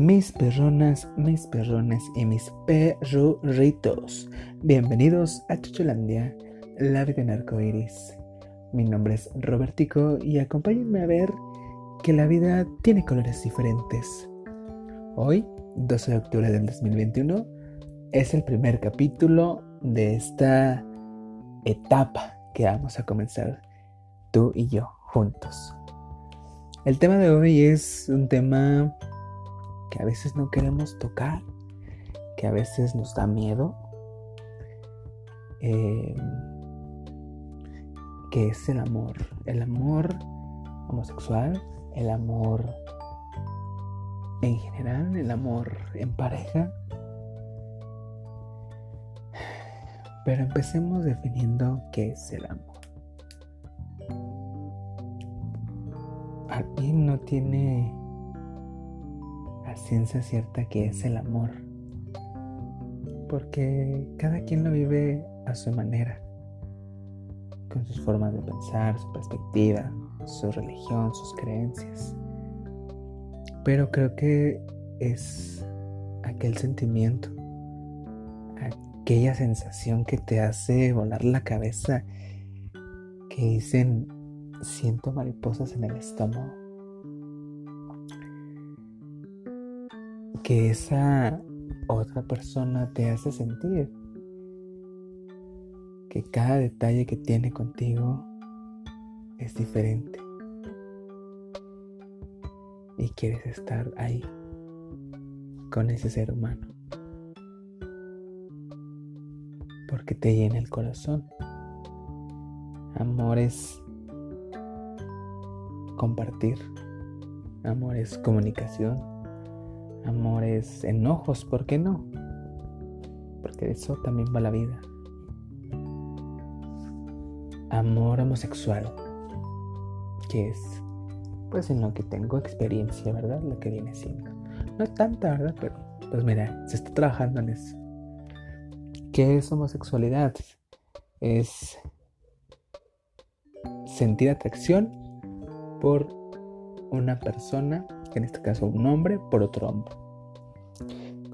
mis perronas, mis perrones y mis perruritos. Bienvenidos a Chuchulandia, la vida en arcoiris. Mi nombre es Robertico y acompáñenme a ver que la vida tiene colores diferentes. Hoy, 12 de octubre del 2021, es el primer capítulo de esta etapa que vamos a comenzar tú y yo juntos. El tema de hoy es un tema que a veces no queremos tocar, que a veces nos da miedo, eh, que es el amor, el amor homosexual, el amor en general, el amor en pareja. Pero empecemos definiendo qué es el amor. Alguien no tiene la ciencia cierta que es el amor. Porque cada quien lo vive a su manera, con sus formas de pensar, su perspectiva, su religión, sus creencias. Pero creo que es aquel sentimiento, aquella sensación que te hace volar la cabeza, que dicen, siento mariposas en el estómago. Que esa otra persona te hace sentir. Que cada detalle que tiene contigo es diferente. Y quieres estar ahí con ese ser humano. Porque te llena el corazón. Amor es compartir. Amor es comunicación amores, enojos, ¿por qué no? Porque de eso también va la vida. Amor homosexual, que es pues en lo que tengo experiencia, ¿verdad? Lo que viene siendo. No tanta, ¿verdad? Pero pues mira, se está trabajando en eso. ¿Qué es homosexualidad? Es sentir atracción por una persona en este caso un hombre por otro hombre.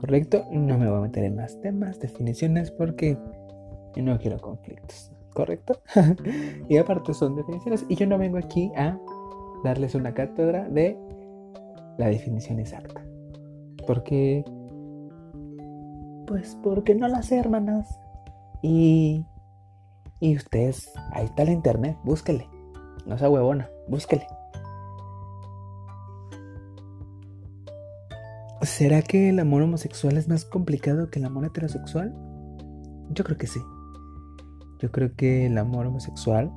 ¿Correcto? No me voy a meter en más temas, definiciones, porque no quiero conflictos. ¿Correcto? y aparte son definiciones y yo no vengo aquí a darles una cátedra de la definición exacta. Porque... Pues porque no la sé, hermanas. Y... Y ustedes, ahí está la internet, búsquele. No sea huevona, búsquele. ¿Será que el amor homosexual es más complicado que el amor heterosexual? Yo creo que sí. Yo creo que el amor homosexual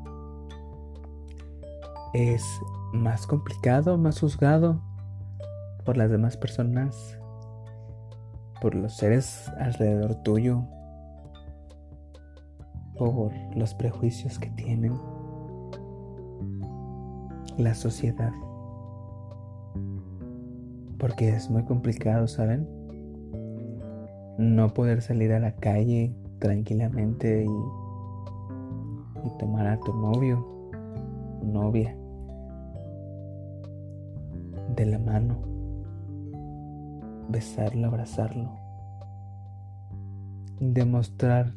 es más complicado, más juzgado por las demás personas, por los seres alrededor tuyo, por los prejuicios que tienen la sociedad porque es muy complicado, ¿saben? No poder salir a la calle tranquilamente y, y tomar a tu novio, novia, de la mano, besarlo, abrazarlo, demostrar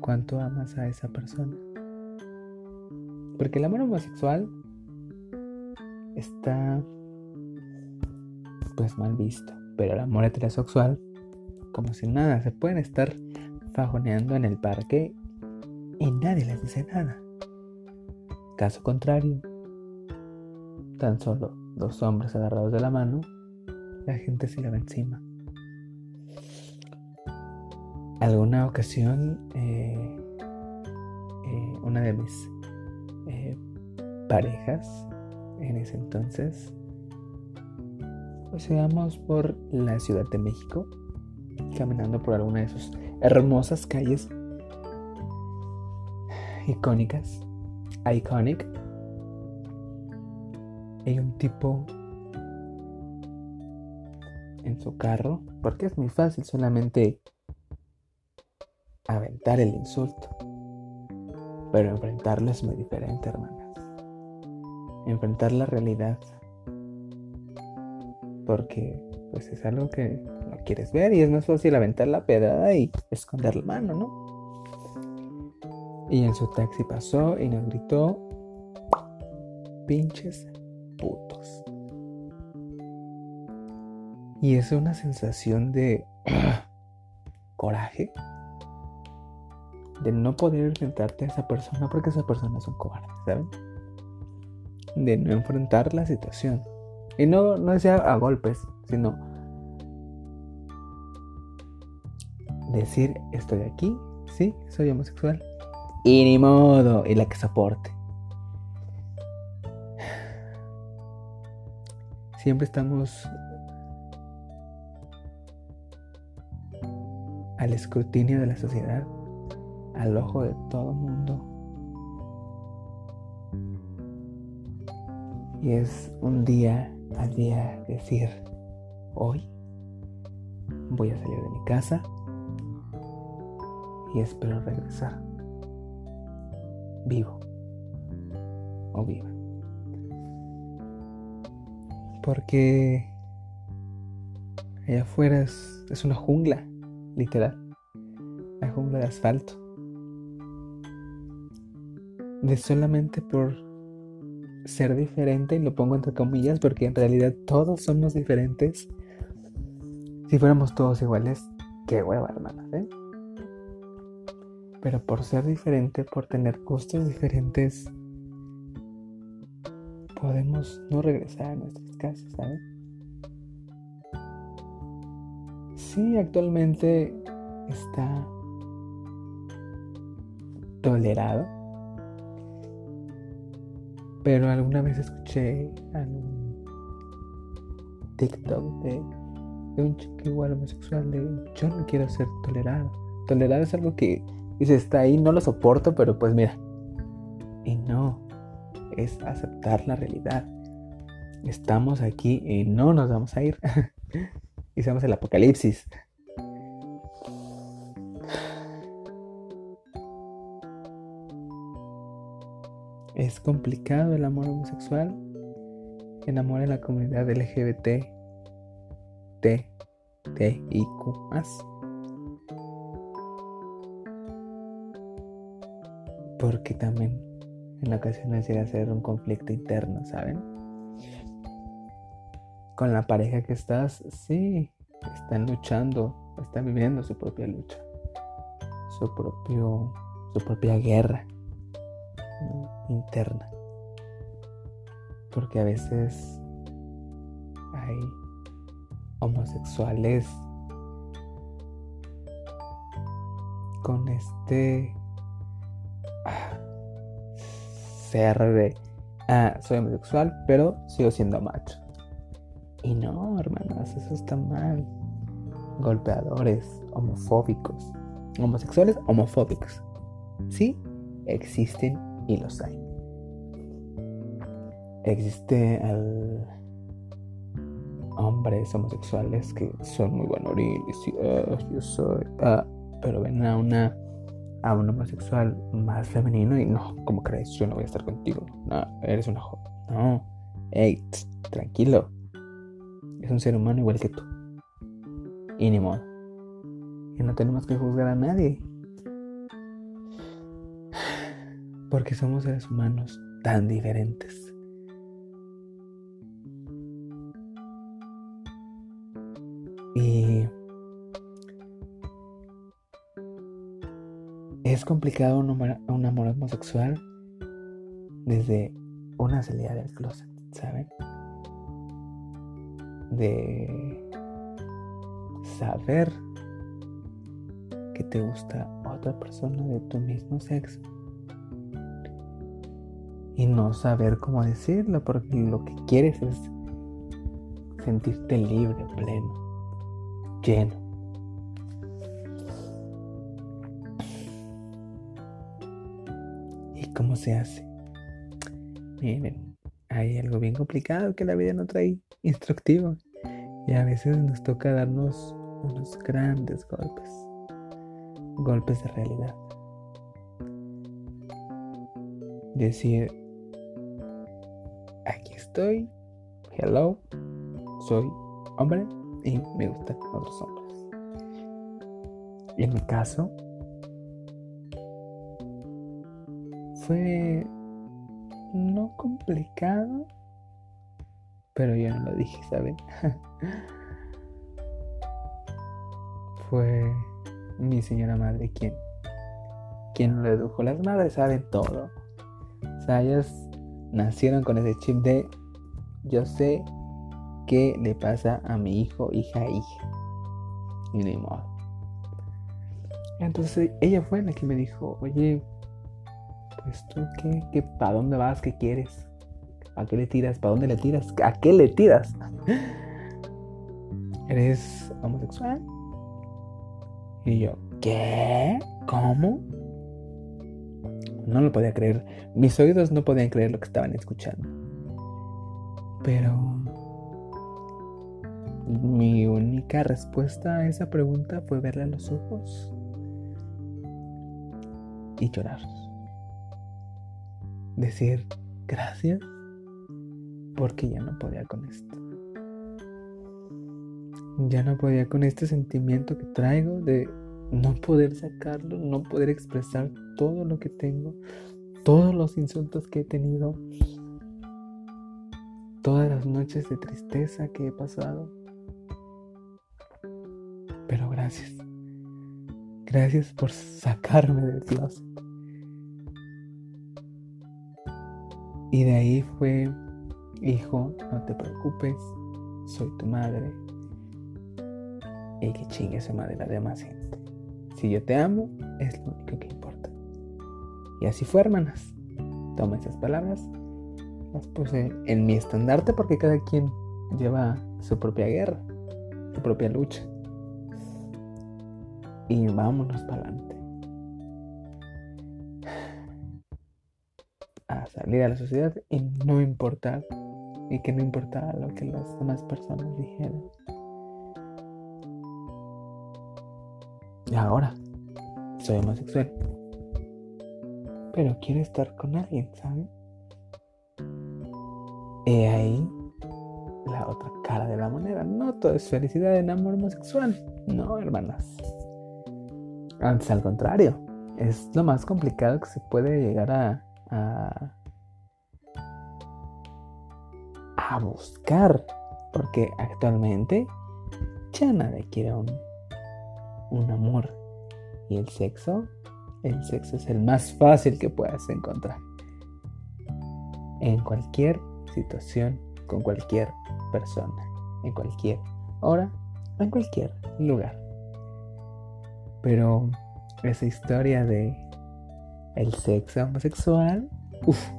cuánto amas a esa persona. Porque el amor homosexual está pues mal visto. Pero el amor heterosexual, como si nada, se pueden estar fajoneando en el parque y nadie les dice nada. Caso contrario, tan solo dos hombres agarrados de la mano, la gente se le encima. Alguna ocasión, eh, eh, una de mis eh, parejas en ese entonces pues íbamos por la Ciudad de México, caminando por alguna de sus hermosas calles icónicas, iconic. Hay un tipo en su carro, porque es muy fácil solamente aventar el insulto. Pero enfrentarlo es muy diferente, hermanas. Enfrentar la realidad Porque pues es algo que no quieres ver y es más fácil aventar la pedrada y esconder la mano, ¿no? Y en su taxi pasó y nos gritó, pinches putos. Y es una sensación de coraje, de no poder enfrentarte a esa persona porque esa persona es un cobarde, ¿saben? De no enfrentar la situación. Y no, no sea a golpes, sino decir estoy aquí, sí, soy homosexual. Y ni modo, y la que soporte. Siempre estamos al escrutinio de la sociedad, al ojo de todo mundo. Y es un día a día decir, hoy voy a salir de mi casa y espero regresar vivo o viva. Porque allá afuera es, es una jungla, literal. La jungla de asfalto. De solamente por ser diferente, y lo pongo entre comillas porque en realidad todos somos diferentes. Si fuéramos todos iguales, qué hueva, hermanas, ¿eh? Pero por ser diferente, por tener gustos diferentes, podemos no regresar a nuestras casas, ¿sabes? Sí, actualmente está tolerado. Pero alguna vez escuché un TikTok de, de un chico igual homosexual de yo no quiero ser tolerado. Tolerado es algo que Dice, está ahí, no lo soporto, pero pues mira. Y no, es aceptar la realidad. Estamos aquí y no nos vamos a ir. Hicimos el apocalipsis. Es complicado el amor homosexual. Enamora a la comunidad LGBT, T, I, Q. Porque también en ocasiones llega a ser un conflicto interno, ¿saben? Con la pareja que estás, sí, están luchando, están viviendo su propia lucha, su propio, su propia guerra interna. Porque a veces hay homosexuales con este ser de, ah, soy homosexual, pero sigo siendo macho. Y no, hermanas, eso está mal. Golpeadores, homofóbicos, homosexuales homofóbicos. Sí, existen y los hay. Existe hombres homosexuales que son muy buenoriles y ah, yo soy, ah, pero ven a una a un homosexual más femenino y no, como crees? Yo no voy a estar contigo. No, eres una joven. No, hey, tranquilo. Es un ser humano igual que tú. Y ni modo. Y no tenemos que juzgar a nadie. Porque somos seres humanos tan diferentes. Es complicado un amor, homosexual desde una salida del closet, ¿saben? De saber que te gusta otra persona de tu mismo sexo y no saber cómo decirlo porque lo que quieres es sentirte libre, pleno, lleno. cómo se hace. Miren, hay algo bien complicado que la vida no trae instructivo. Y a veces nos toca darnos unos grandes golpes. Golpes de realidad. Decir, aquí estoy, hello, soy hombre y me gustan otros hombres. En mi caso, fue no complicado, pero yo no lo dije, ¿saben? fue mi señora madre quien, quien lo educó. Las madres saben todo. O sea, ellas nacieron con ese chip de yo sé qué le pasa a mi hijo, hija, hija. Y ni modo. Entonces ella fue la que me dijo, oye, pues tú qué, qué ¿para dónde vas? ¿Qué quieres? ¿A qué le tiras? ¿Para dónde le tiras? ¿A qué le tiras? ¿Eres homosexual? Y yo, ¿qué? ¿Cómo? No lo podía creer. Mis oídos no podían creer lo que estaban escuchando. Pero mi única respuesta a esa pregunta fue verle a los ojos y llorar. Decir gracias porque ya no podía con esto. Ya no podía con este sentimiento que traigo de no poder sacarlo, no poder expresar todo lo que tengo, todos los insultos que he tenido, todas las noches de tristeza que he pasado. Pero gracias. Gracias por sacarme del closet. Y de ahí fue, hijo, no te preocupes, soy tu madre. Y que chingue esa demás gente. Si yo te amo, es lo único que importa. Y así fue, hermanas. Toma esas palabras, las puse en mi estandarte porque cada quien lleva su propia guerra, su propia lucha. Y vámonos para adelante. A salir a la sociedad y no importar, y que no importara lo que las demás personas dijeran. Y ahora soy homosexual. Pero quiero estar con alguien, ¿saben? Y ahí la otra cara de la moneda. No todo es felicidad en amor homosexual. No, hermanas. Antes al contrario. Es lo más complicado que se puede llegar a, a, a buscar. Porque actualmente ya nadie quiere un un amor. Y el sexo, el sexo es el más fácil que puedas encontrar. En cualquier situación, con cualquier persona, en cualquier hora, en cualquier lugar. Pero esa historia de el sexo homosexual, uff,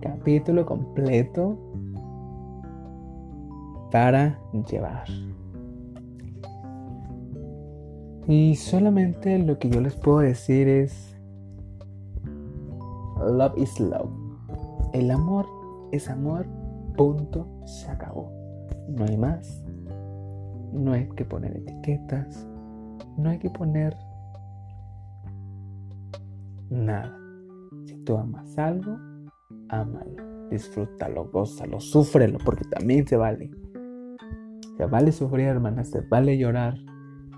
capítulo completo para llevar. Y solamente lo que yo les puedo decir es, love is love. El amor es amor, punto, se acabó. No hay más. No hay que poner etiquetas. No hay que poner nada. Si tú amas algo, ámalo, disfrútalo, gózalo, súfrelo, porque también se vale. Se vale sufrir, hermana, se vale llorar,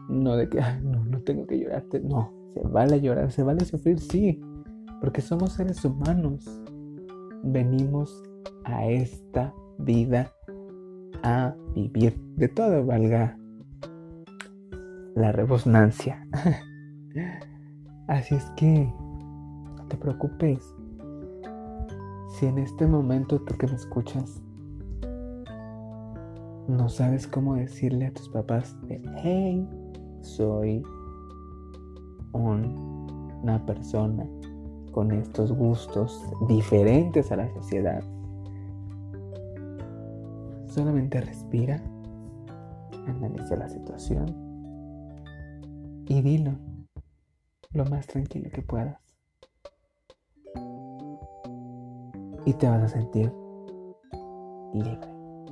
no de que, no, no tengo que llorarte. No, se vale llorar, se vale sufrir, sí. Porque somos seres humanos. Venimos a esta vida a vivir. De todo valga la rebosnancia. Así es que no te preocupes. Si en este momento tú que me escuchas no sabes cómo decirle a tus papás hey, soy una persona con estos gustos diferentes a la sociedad. Solamente respira, analiza la situación y dilo lo más tranquilo que puedas. Y te vas a sentir libre,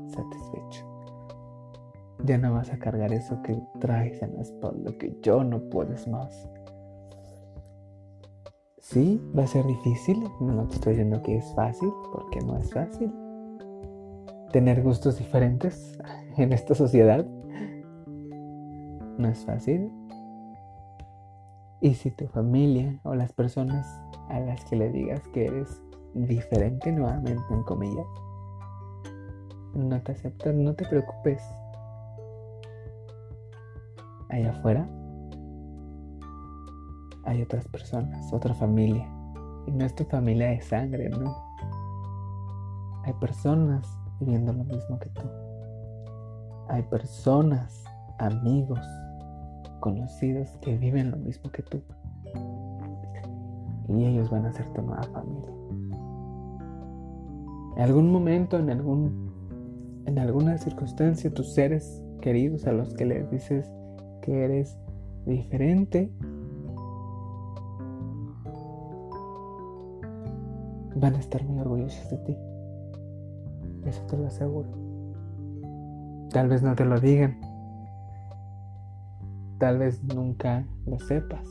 satisfecho ya no vas a cargar eso que traes en la espalda, que yo no puedes más. Sí, va a ser difícil, no te estoy diciendo que es fácil, porque no es fácil. Tener gustos diferentes en esta sociedad. No es fácil. Y si tu familia o las personas a las que le digas que eres diferente nuevamente en comillas, no te aceptan, no te preocupes. Allá afuera hay otras personas, otra familia. Y no es tu familia de sangre, no. Hay personas viviendo lo mismo que tú. Hay personas, amigos, conocidos que viven lo mismo que tú. Y ellos van a ser tu nueva familia. En algún momento, en algún en alguna circunstancia, tus seres queridos a los que les dices que eres diferente, van a estar muy orgullosos de ti. Eso te lo aseguro. Tal vez no te lo digan. Tal vez nunca lo sepas.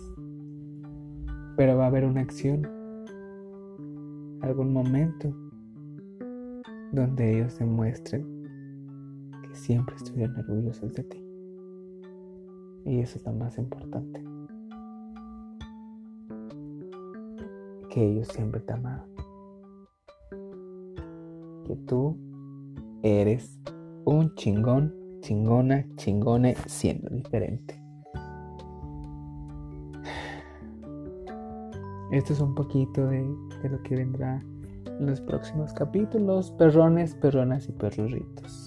Pero va a haber una acción, algún momento, donde ellos demuestren que siempre estuvieron orgullosos de ti. Y eso es lo más importante. Que ellos siempre te amaron. Que tú eres un chingón, chingona, chingone siendo diferente. Esto es un poquito de, lo que vendrá en los próximos capítulos. Perrones, perronas y perruritos.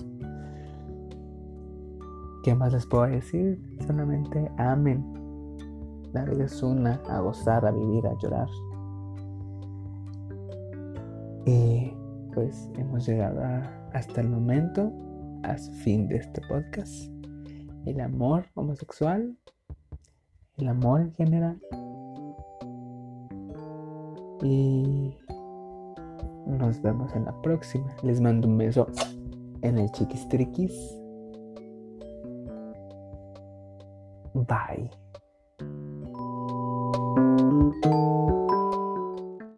¿Qué más les puedo decir? Solamente amen. La vida es una, a gozar, a vivir, a llorar. Y pues hemos llegado hasta el momento, a su fin de este podcast. El amor homosexual, el amor en general. Y nos vemos en la próxima. Les mando un beso en el chiquistriquis. Bye.